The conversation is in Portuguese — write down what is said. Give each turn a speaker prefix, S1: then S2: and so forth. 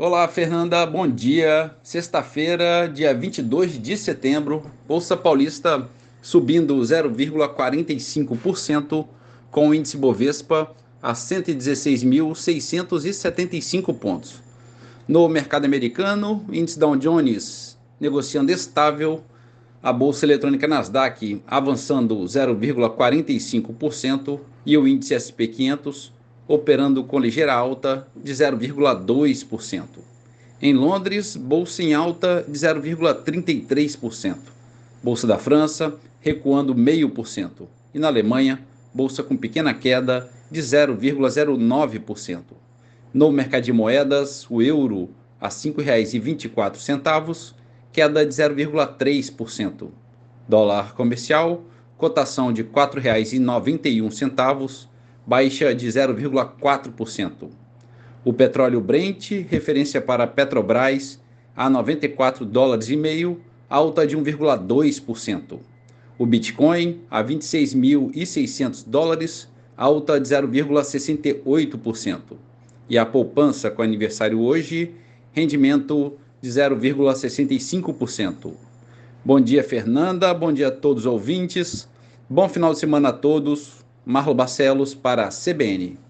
S1: Olá, Fernanda, bom dia. Sexta-feira, dia 22 de setembro, Bolsa Paulista subindo 0,45%, com o índice Bovespa a 116.675 pontos. No mercado americano, índice Dow Jones negociando estável, a bolsa eletrônica Nasdaq avançando 0,45% e o índice SP 500 operando com ligeira alta de 0,2%. Em Londres, bolsa em alta de 0,33%. Bolsa da França recuando 0,5%. E na Alemanha, bolsa com pequena queda de 0,09%. No mercado de moedas, o euro a R$ 5,24, queda de 0,3%. Dólar comercial, cotação de R$ 4,91 baixa de 0,4%. O petróleo Brent, referência para Petrobras, a 94 dólares e meio, alta de 1,2%. O Bitcoin a 26.600 dólares, alta de 0,68%. E a poupança com aniversário hoje, rendimento de 0,65%. Bom dia, Fernanda. Bom dia a todos os ouvintes. Bom final de semana a todos. Marlo Barcelos para a CBN.